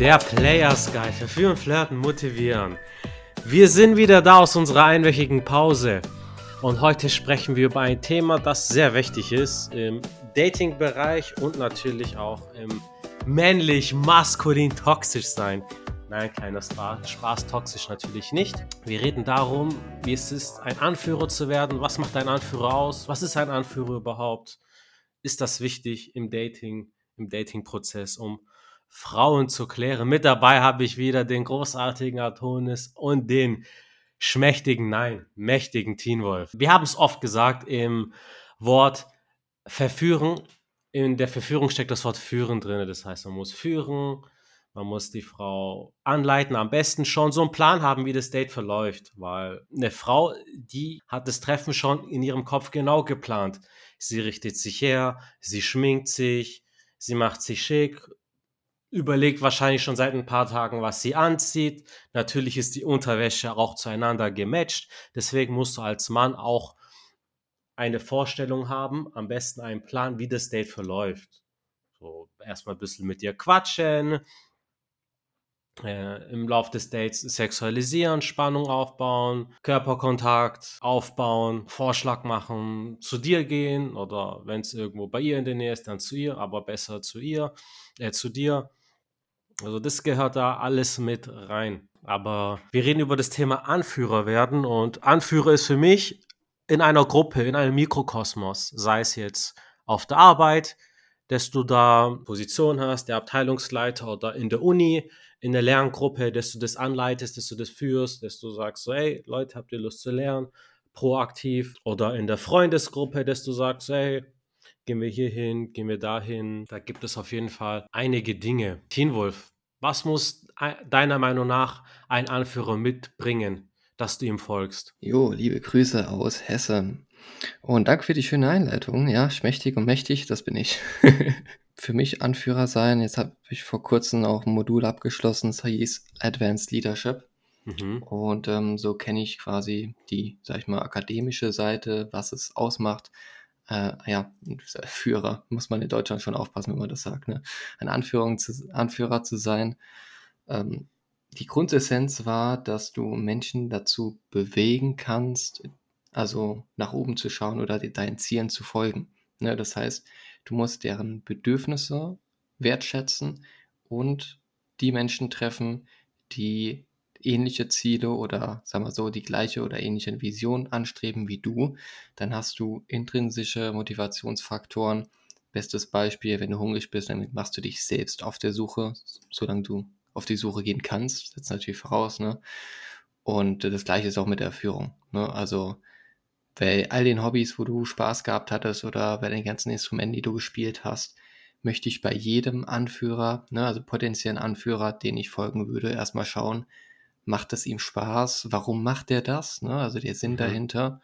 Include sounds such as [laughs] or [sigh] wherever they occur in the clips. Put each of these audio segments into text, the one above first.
Der Players Guide. Verführen, flirten, motivieren. Wir sind wieder da aus unserer einwöchigen Pause. Und heute sprechen wir über ein Thema, das sehr wichtig ist im Dating-Bereich und natürlich auch im männlich-maskulin toxisch sein. Nein, kleiner Spaß, Spaß toxisch natürlich nicht. Wir reden darum, wie es ist, ein Anführer zu werden. Was macht ein Anführer aus? Was ist ein Anführer überhaupt? Ist das wichtig im Dating, im Dating-Prozess, um Frauen zu klären? Mit dabei habe ich wieder den großartigen Atonis und den schmächtigen, nein, mächtigen Teen Wolf. Wir haben es oft gesagt im Wort verführen. In der Verführung steckt das Wort führen drin. Das heißt, man muss führen, man muss die Frau anleiten, am besten schon so einen Plan haben, wie das Date verläuft, weil eine Frau, die hat das Treffen schon in ihrem Kopf genau geplant. Sie richtet sich her, sie schminkt sich, sie macht sich schick, überlegt wahrscheinlich schon seit ein paar Tagen, was sie anzieht. Natürlich ist die Unterwäsche auch zueinander gematcht. Deswegen musst du als Mann auch eine Vorstellung haben, am besten einen Plan, wie das Date verläuft. So erstmal ein bisschen mit ihr quatschen, äh, im Laufe des Dates sexualisieren, Spannung aufbauen, Körperkontakt aufbauen, Vorschlag machen, zu dir gehen oder wenn es irgendwo bei ihr in der Nähe ist, dann zu ihr, aber besser zu ihr, äh, zu dir. Also das gehört da alles mit rein. Aber wir reden über das Thema Anführer werden und Anführer ist für mich in einer Gruppe, in einem Mikrokosmos, sei es jetzt auf der Arbeit, dass du da Position hast, der Abteilungsleiter oder in der Uni, in der Lerngruppe, dass du das anleitest, dass du das führst, dass du sagst so, hey Leute, habt ihr Lust zu lernen? Proaktiv. Oder in der Freundesgruppe, dass du sagst, hey, gehen wir hier hin, gehen wir dahin. Da gibt es auf jeden Fall einige Dinge. Teen Wolf, was muss deiner Meinung nach ein Anführer mitbringen, dass du ihm folgst? Jo, liebe Grüße aus Hessen. Und danke für die schöne Einleitung. Ja, schmächtig und mächtig, das bin ich. [laughs] für mich Anführer sein. Jetzt habe ich vor kurzem auch ein Modul abgeschlossen, das hieß Advanced Leadership. Mhm. Und ähm, so kenne ich quasi die, sag ich mal, akademische Seite, was es ausmacht. Äh, ja, Führer, muss man in Deutschland schon aufpassen, wenn man das sagt, ne? Ein Anführung zu, Anführer zu sein. Ähm, die Grundessenz war, dass du Menschen dazu bewegen kannst, also nach oben zu schauen oder deinen Zielen zu folgen. Ne? Das heißt, Du musst deren Bedürfnisse wertschätzen und die Menschen treffen, die ähnliche Ziele oder sagen wir so die gleiche oder ähnliche Vision anstreben wie du, dann hast du intrinsische Motivationsfaktoren. Bestes Beispiel, wenn du hungrig bist, dann machst du dich selbst auf der Suche, solange du auf die Suche gehen kannst. Das ist natürlich voraus, ne? Und das gleiche ist auch mit der Führung. Ne? Also bei all den Hobbys, wo du Spaß gehabt hattest oder bei den ganzen Instrumenten, die du gespielt hast, möchte ich bei jedem Anführer, ne, also potenziellen Anführer, den ich folgen würde, erstmal schauen, macht es ihm Spaß? Warum macht er das? Ne? Also der Sinn mhm. dahinter.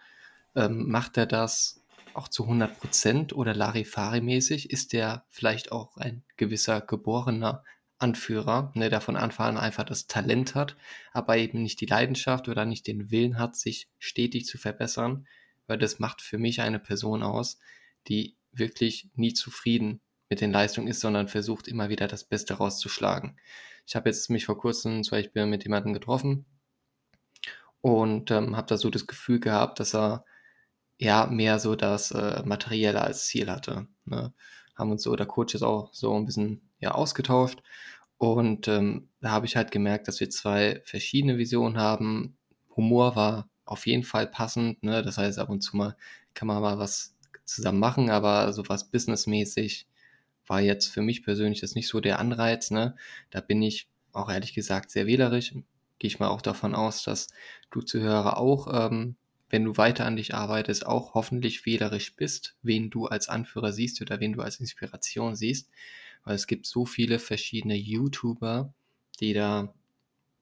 Ähm, macht er das auch zu 100 Prozent oder Larifari-mäßig? Ist der vielleicht auch ein gewisser geborener Anführer, ne, der von Anfang an einfach das Talent hat, aber eben nicht die Leidenschaft oder nicht den Willen hat, sich stetig zu verbessern, weil das macht für mich eine Person aus, die wirklich nie zufrieden mit den Leistungen ist, sondern versucht immer wieder das Beste rauszuschlagen. Ich habe jetzt mich vor kurzem zum Beispiel mit jemandem getroffen und ähm, habe da so das Gefühl gehabt, dass er ja mehr so das äh, Materielle als Ziel hatte. Ne? Haben uns so, der Coach ist auch so ein bisschen ja ausgetauscht. Und ähm, da habe ich halt gemerkt, dass wir zwei verschiedene Visionen haben. Humor war auf jeden Fall passend, ne? Das heißt, ab und zu mal kann man mal was zusammen machen, aber sowas businessmäßig war jetzt für mich persönlich das nicht so der Anreiz, ne? Da bin ich auch ehrlich gesagt sehr wählerisch. Gehe ich mal auch davon aus, dass du Zuhörer auch, ähm, wenn du weiter an dich arbeitest, auch hoffentlich wählerisch bist, wen du als Anführer siehst oder wen du als Inspiration siehst weil es gibt so viele verschiedene YouTuber, die da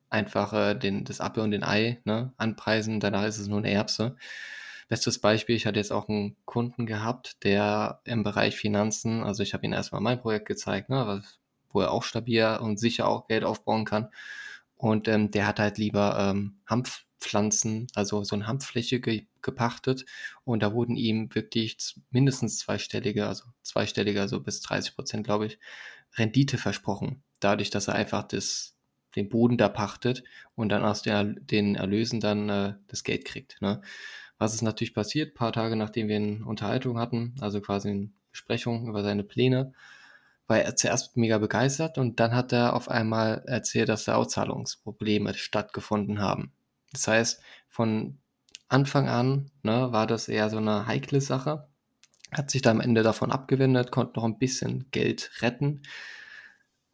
einfach äh, den, das Apfel und den Ei ne, anpreisen, danach ist es nur eine Erbse. Bestes Beispiel, ich hatte jetzt auch einen Kunden gehabt, der im Bereich Finanzen, also ich habe ihm erstmal mein Projekt gezeigt, ne, wo er auch stabil und sicher auch Geld aufbauen kann. Und ähm, der hat halt lieber ähm, Hanfpflanzen, also so eine Hanffläche ge gepachtet. Und da wurden ihm wirklich mindestens zweistellige, also zweistellige, also bis 30 Prozent, glaube ich, Rendite versprochen. dadurch, dass er einfach das, den Boden da pachtet und dann aus der, den Erlösen dann äh, das Geld kriegt. Ne? Was ist natürlich passiert, ein paar Tage nachdem wir eine Unterhaltung hatten, also quasi eine Besprechung über seine Pläne, war er zuerst mega begeistert und dann hat er auf einmal erzählt, dass da Auszahlungsprobleme stattgefunden haben. Das heißt, von Anfang an ne, war das eher so eine heikle Sache, hat sich da am Ende davon abgewendet, konnte noch ein bisschen Geld retten,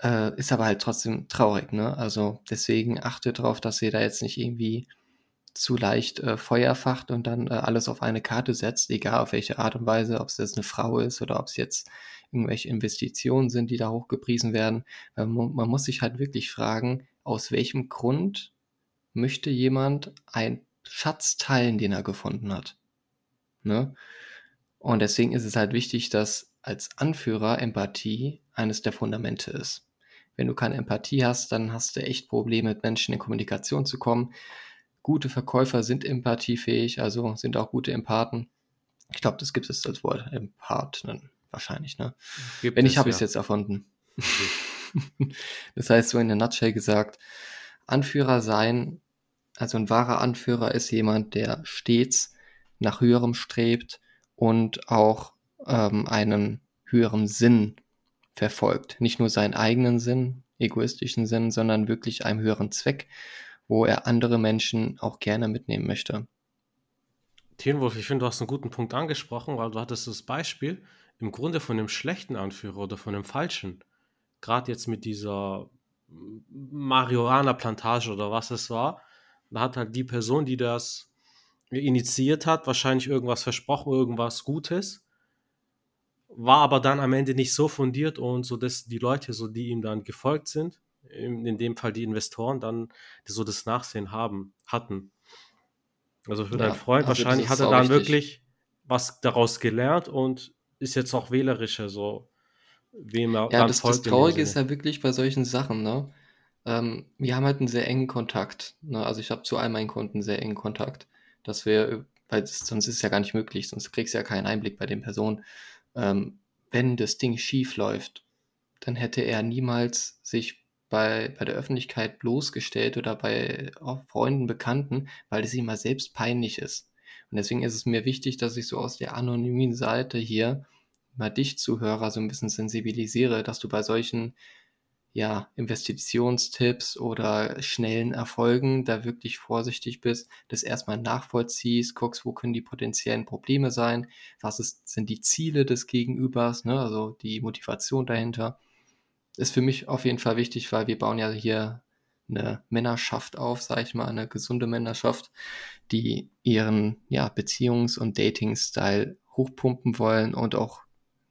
äh, ist aber halt trotzdem traurig. Ne? Also deswegen achtet darauf, dass ihr da jetzt nicht irgendwie zu leicht äh, Feuer facht und dann äh, alles auf eine Karte setzt, egal auf welche Art und Weise, ob es jetzt eine Frau ist oder ob es jetzt irgendwelche Investitionen sind, die da hochgepriesen werden. Man, man muss sich halt wirklich fragen, aus welchem Grund möchte jemand einen Schatz teilen, den er gefunden hat. Ne? Und deswegen ist es halt wichtig, dass als Anführer Empathie eines der Fundamente ist. Wenn du keine Empathie hast, dann hast du echt Probleme, mit Menschen in Kommunikation zu kommen. Gute Verkäufer sind empathiefähig, also sind auch gute Empathen. Ich glaube, das gibt es als Wort, Empath, wahrscheinlich. Ne? Gibt Wenn nicht, habe ich es jetzt erfunden. [laughs] das heißt, so in der Nutshell gesagt, Anführer sein, also ein wahrer Anführer ist jemand, der stets nach höherem strebt und auch ähm, einen höheren Sinn verfolgt. Nicht nur seinen eigenen Sinn, egoistischen Sinn, sondern wirklich einem höheren Zweck, wo er andere Menschen auch gerne mitnehmen möchte. Tienwolf, ich finde, du hast einen guten Punkt angesprochen, weil du hattest das Beispiel im Grunde von einem schlechten Anführer oder von einem falschen. Gerade jetzt mit dieser Marihuana-Plantage oder was es war. Da hat halt die Person, die das initiiert hat, wahrscheinlich irgendwas versprochen, irgendwas Gutes. War aber dann am Ende nicht so fundiert und so, dass die Leute, so die ihm dann gefolgt sind, in, dem Fall die Investoren, dann so das Nachsehen haben, hatten. Also für ja, deinen Freund, also wahrscheinlich hat er dann richtig. wirklich was daraus gelernt und ist jetzt auch wählerischer, so wem er Ja, das, das Traurige ist ja wirklich bei solchen Sachen, ne? Ähm, wir haben halt einen sehr engen Kontakt. Ne? Also ich habe zu all meinen Kunden einen sehr engen Kontakt, dass wir, weil das, sonst ist es ja gar nicht möglich, sonst kriegst du ja keinen Einblick bei den Personen. Ähm, wenn das Ding schief läuft, dann hätte er niemals sich bei, bei der Öffentlichkeit bloßgestellt oder bei Freunden, Bekannten, weil es ihm mal selbst peinlich ist. Und deswegen ist es mir wichtig, dass ich so aus der anonymen Seite hier mal dich Zuhörer so ein bisschen sensibilisiere, dass du bei solchen ja, Investitionstipps oder schnellen Erfolgen da wirklich vorsichtig bist, das erstmal nachvollziehst, guckst, wo können die potenziellen Probleme sein, was ist, sind die Ziele des Gegenübers, ne, also die Motivation dahinter. Ist für mich auf jeden Fall wichtig, weil wir bauen ja hier eine Männerschaft auf, sage ich mal, eine gesunde Männerschaft, die ihren ja, Beziehungs- und Dating-Style hochpumpen wollen und auch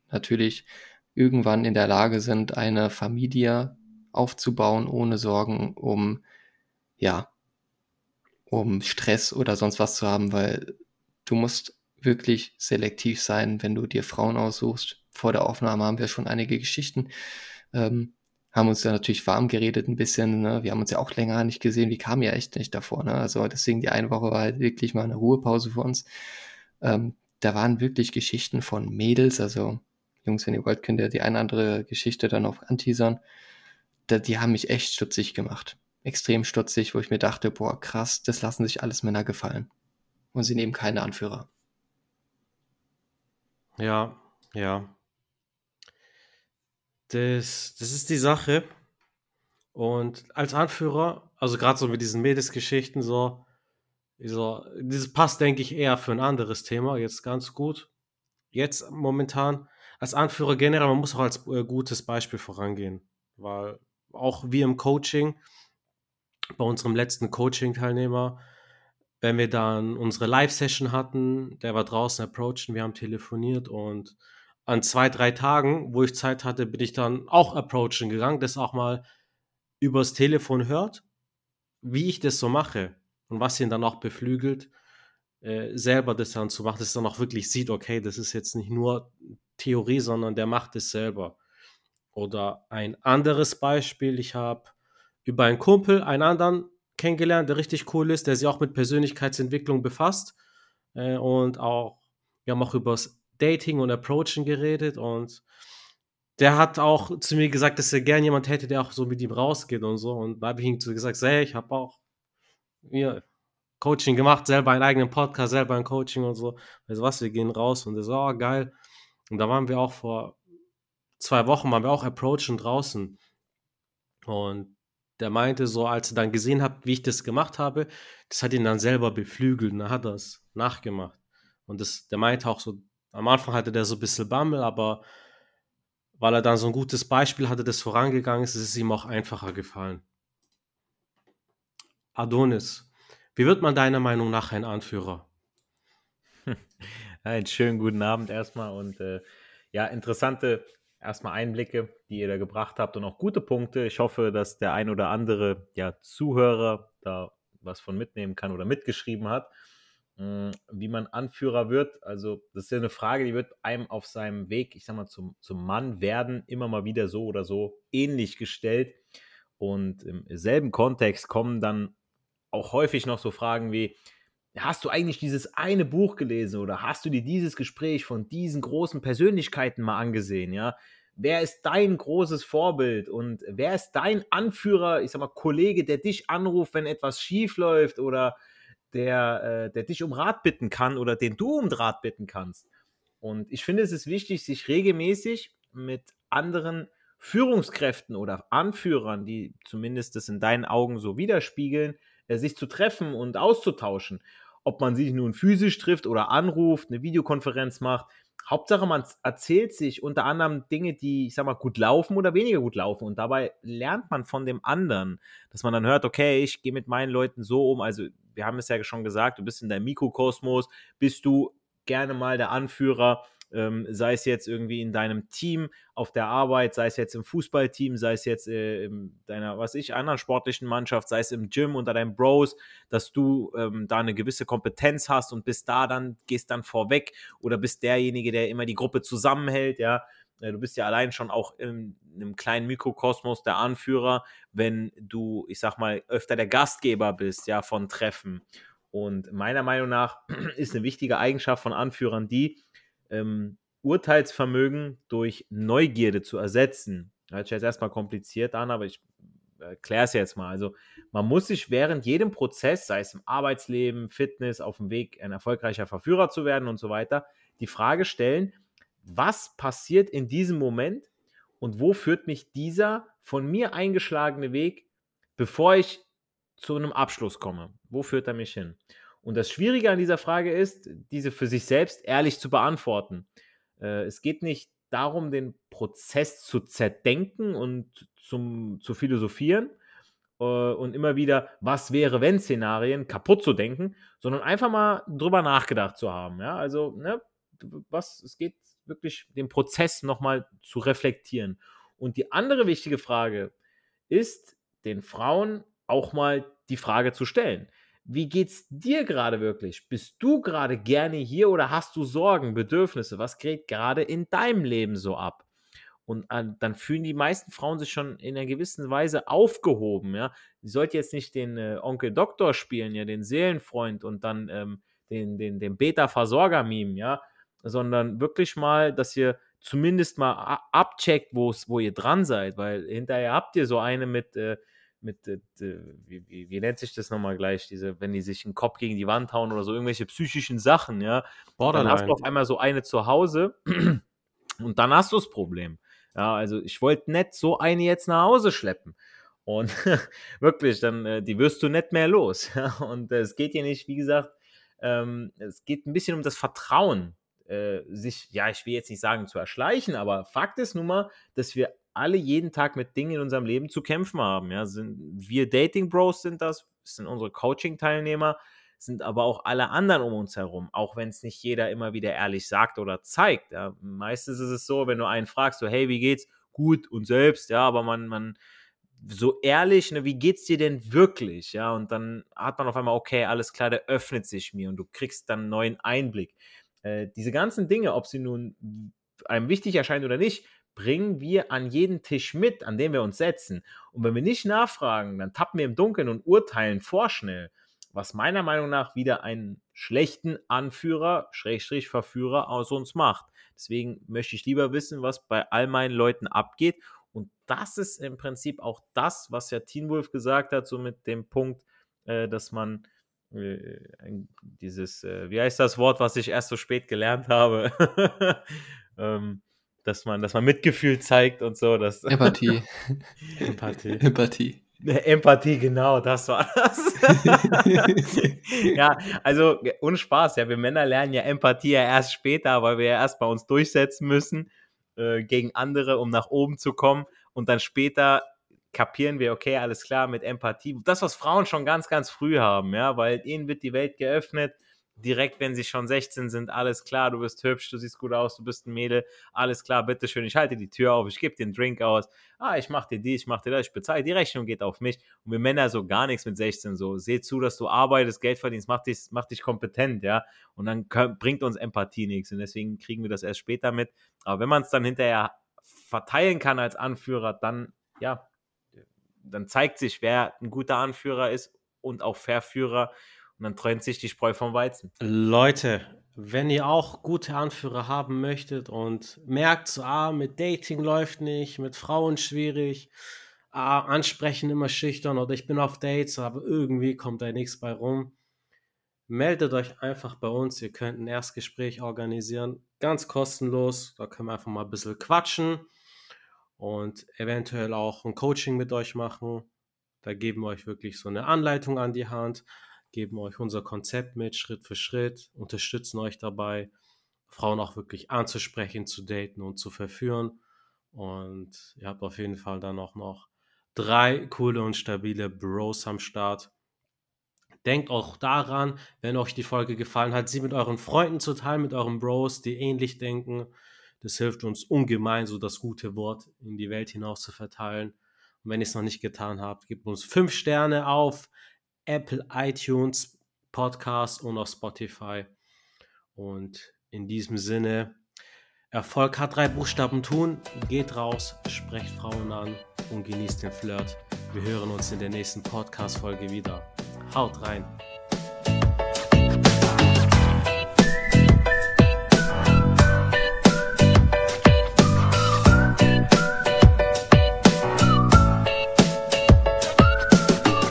natürlich irgendwann in der Lage sind, eine Familie aufzubauen, ohne Sorgen um, ja, um Stress oder sonst was zu haben, weil du musst wirklich selektiv sein, wenn du dir Frauen aussuchst. Vor der Aufnahme haben wir schon einige Geschichten ähm, haben uns ja natürlich warm geredet ein bisschen. Ne? Wir haben uns ja auch länger nicht gesehen. Wir kamen ja echt nicht davor. Ne? Also deswegen die eine Woche war halt wirklich mal eine Ruhepause für uns. Ähm, da waren wirklich Geschichten von Mädels. Also Jungs, wenn ihr wollt, könnt ihr die eine andere Geschichte dann auch anteasern. Da, die haben mich echt stutzig gemacht. Extrem stutzig, wo ich mir dachte, boah, krass, das lassen sich alles Männer gefallen. Und sie nehmen keine Anführer. Ja, ja. Das, das ist die Sache. Und als Anführer, also gerade so mit diesen Mädelsgeschichten, so, so, das passt, denke ich, eher für ein anderes Thema, jetzt ganz gut. Jetzt momentan, als Anführer generell, man muss auch als äh, gutes Beispiel vorangehen, weil auch wir im Coaching, bei unserem letzten Coaching-Teilnehmer, wenn wir dann unsere Live-Session hatten, der war draußen approachen, wir haben telefoniert und an zwei, drei Tagen, wo ich Zeit hatte, bin ich dann auch approachen gegangen, das auch mal übers Telefon hört, wie ich das so mache und was ihn dann auch beflügelt, äh, selber das dann zu machen, dass er dann auch wirklich sieht, okay, das ist jetzt nicht nur Theorie, sondern der macht es selber. Oder ein anderes Beispiel, ich habe über einen Kumpel einen anderen kennengelernt, der richtig cool ist, der sich auch mit Persönlichkeitsentwicklung befasst äh, und auch, wir haben auch über das Dating und Approachen geredet und der hat auch zu mir gesagt, dass er gern jemand hätte, der auch so mit ihm rausgeht und so. Und da habe ich ihm gesagt, hey, ich habe auch mir Coaching gemacht, selber einen eigenen Podcast, selber ein Coaching und so. Also was, wir gehen raus und er so, oh, geil. Und da waren wir auch vor zwei Wochen, waren wir auch approachen draußen. Und der meinte so, als er dann gesehen hat, wie ich das gemacht habe, das hat ihn dann selber beflügelt und dann hat er es nachgemacht. Und das, der meinte auch so, am Anfang hatte der so ein bisschen Bammel, aber weil er dann so ein gutes Beispiel hatte, das vorangegangen ist, ist es ihm auch einfacher gefallen. Adonis, wie wird man deiner Meinung nach ein Anführer? [laughs] Einen schönen guten Abend erstmal und äh, ja, interessante erstmal Einblicke, die ihr da gebracht habt und auch gute Punkte. Ich hoffe, dass der ein oder andere ja, Zuhörer da was von mitnehmen kann oder mitgeschrieben hat. Hm, wie man Anführer wird. Also, das ist ja eine Frage, die wird einem auf seinem Weg, ich sag mal, zum, zum Mann werden, immer mal wieder so oder so ähnlich gestellt. Und im selben Kontext kommen dann auch häufig noch so Fragen wie, hast du eigentlich dieses eine Buch gelesen oder hast du dir dieses Gespräch von diesen großen Persönlichkeiten mal angesehen, ja? Wer ist dein großes Vorbild und wer ist dein Anführer, ich sag mal, Kollege, der dich anruft, wenn etwas schief läuft oder der, äh, der dich um Rat bitten kann oder den du um Rat bitten kannst. Und ich finde, es ist wichtig, sich regelmäßig mit anderen Führungskräften oder Anführern, die zumindest das in deinen Augen so widerspiegeln, äh, sich zu treffen und auszutauschen. Ob man sich nun physisch trifft oder anruft, eine Videokonferenz macht. Hauptsache, man erzählt sich unter anderem Dinge, die, ich sag mal, gut laufen oder weniger gut laufen. Und dabei lernt man von dem anderen, dass man dann hört, okay, ich gehe mit meinen Leuten so um. Also, wir haben es ja schon gesagt, du bist in deinem Mikrokosmos, bist du gerne mal der Anführer ähm, sei es jetzt irgendwie in deinem Team auf der Arbeit, sei es jetzt im Fußballteam, sei es jetzt äh, in deiner, was ich, anderen sportlichen Mannschaft, sei es im Gym unter deinen Bros, dass du ähm, da eine gewisse Kompetenz hast und bist da dann, gehst dann vorweg oder bist derjenige, der immer die Gruppe zusammenhält, ja. Äh, du bist ja allein schon auch in einem kleinen Mikrokosmos der Anführer, wenn du, ich sag mal, öfter der Gastgeber bist, ja, von Treffen. Und meiner Meinung nach [clears throat] ist eine wichtige Eigenschaft von Anführern die, ähm, Urteilsvermögen durch Neugierde zu ersetzen. Hört sich jetzt erstmal kompliziert an, aber ich erkläre es jetzt mal. Also man muss sich während jedem Prozess, sei es im Arbeitsleben, Fitness, auf dem Weg, ein erfolgreicher Verführer zu werden und so weiter, die Frage stellen, was passiert in diesem Moment und wo führt mich dieser von mir eingeschlagene Weg, bevor ich zu einem Abschluss komme? Wo führt er mich hin? Und das Schwierige an dieser Frage ist, diese für sich selbst ehrlich zu beantworten. Äh, es geht nicht darum, den Prozess zu zerdenken und zum, zu philosophieren äh, und immer wieder, was wäre, wenn Szenarien kaputt zu denken, sondern einfach mal drüber nachgedacht zu haben. Ja, also, ne, was, es geht wirklich, den Prozess nochmal zu reflektieren. Und die andere wichtige Frage ist, den Frauen auch mal die Frage zu stellen wie geht's dir gerade wirklich? Bist du gerade gerne hier oder hast du Sorgen, Bedürfnisse? Was geht gerade in deinem Leben so ab? Und äh, dann fühlen die meisten Frauen sich schon in einer gewissen Weise aufgehoben, ja. Sie sollte jetzt nicht den äh, Onkel Doktor spielen, ja, den Seelenfreund und dann ähm, den, den, den Beta-Versorger-Meme, ja, sondern wirklich mal, dass ihr zumindest mal abcheckt, wo ihr dran seid, weil hinterher habt ihr so eine mit, äh, mit, äh, wie, wie, wie, nennt sich das nochmal gleich, diese, wenn die sich einen Kopf gegen die Wand hauen oder so, irgendwelche psychischen Sachen, ja. Borderline. Dann hast du auf einmal so eine zu Hause [clears throat] und dann hast du das Problem. Ja, also ich wollte nicht so eine jetzt nach Hause schleppen. Und [laughs] wirklich, dann, äh, die wirst du nicht mehr los. [laughs] Ja? Und äh, es geht hier nicht, wie gesagt, ähm, es geht ein bisschen um das Vertrauen, äh, sich, ja, ich will jetzt nicht sagen zu erschleichen, aber Fakt ist nun mal, dass wir alle jeden Tag mit Dingen in unserem Leben zu kämpfen haben. Ja, sind wir Dating Bros sind das, sind unsere Coaching-Teilnehmer, sind aber auch alle anderen um uns herum, auch wenn es nicht jeder immer wieder ehrlich sagt oder zeigt. Ja. Meistens ist es so, wenn du einen fragst, so, hey, wie geht's? Gut und selbst, ja, aber man, man, so ehrlich, ne, wie geht's dir denn wirklich? Ja, und dann hat man auf einmal, okay, alles klar, der öffnet sich mir und du kriegst dann einen neuen Einblick. Äh, diese ganzen Dinge, ob sie nun einem wichtig erscheinen oder nicht, bringen wir an jeden Tisch mit, an dem wir uns setzen. Und wenn wir nicht nachfragen, dann tappen wir im Dunkeln und urteilen vorschnell, was meiner Meinung nach wieder einen schlechten Anführer, Schrägstrich Verführer aus uns macht. Deswegen möchte ich lieber wissen, was bei all meinen Leuten abgeht. Und das ist im Prinzip auch das, was ja Teen Wolf gesagt hat, so mit dem Punkt, äh, dass man äh, dieses, äh, wie heißt das Wort, was ich erst so spät gelernt habe? [laughs] ähm, dass man, dass man Mitgefühl zeigt und so. Dass [laughs] Empathie. Empathie. Empathie. Empathie, genau, das war das. [laughs] ja, also ohne Spaß, ja, wir Männer lernen ja Empathie ja erst später, weil wir ja erst bei uns durchsetzen müssen äh, gegen andere, um nach oben zu kommen und dann später kapieren wir, okay, alles klar, mit Empathie. Das, was Frauen schon ganz, ganz früh haben, ja, weil ihnen wird die Welt geöffnet direkt, wenn sie schon 16 sind, alles klar, du bist hübsch, du siehst gut aus, du bist ein Mädel, alles klar, bitteschön, ich halte die Tür auf, ich gebe einen Drink aus, ah, ich mach dir dies, ich mach dir das, ich bezahle, die Rechnung geht auf mich. Und wir Männer so gar nichts mit 16, so, seh zu, dass du arbeitest, Geld verdienst, mach dich, mach dich kompetent, ja, und dann bringt uns Empathie nichts und deswegen kriegen wir das erst später mit. Aber wenn man es dann hinterher verteilen kann als Anführer, dann, ja, dann zeigt sich, wer ein guter Anführer ist und auch Verführer und dann trennt sich die Spreu vom Weizen. Leute, wenn ihr auch gute Anführer haben möchtet und merkt, ah, mit Dating läuft nicht, mit Frauen schwierig, ah, ansprechen immer schüchtern oder ich bin auf Dates, aber irgendwie kommt da nichts bei rum, meldet euch einfach bei uns. Ihr könnt ein Erstgespräch organisieren, ganz kostenlos. Da können wir einfach mal ein bisschen quatschen und eventuell auch ein Coaching mit euch machen. Da geben wir euch wirklich so eine Anleitung an die Hand geben euch unser Konzept mit, Schritt für Schritt, unterstützen euch dabei, Frauen auch wirklich anzusprechen, zu daten und zu verführen. Und ihr habt auf jeden Fall dann auch noch drei coole und stabile Bros am Start. Denkt auch daran, wenn euch die Folge gefallen hat, sie mit euren Freunden zu teilen, mit euren Bros, die ähnlich denken. Das hilft uns ungemein, so das gute Wort in die Welt hinaus zu verteilen. Und wenn ihr es noch nicht getan habt, gebt uns fünf Sterne auf Apple iTunes Podcast und auf Spotify. Und in diesem Sinne, Erfolg hat drei Buchstaben tun. Geht raus, sprecht Frauen an und genießt den Flirt. Wir hören uns in der nächsten Podcast-Folge wieder. Haut rein!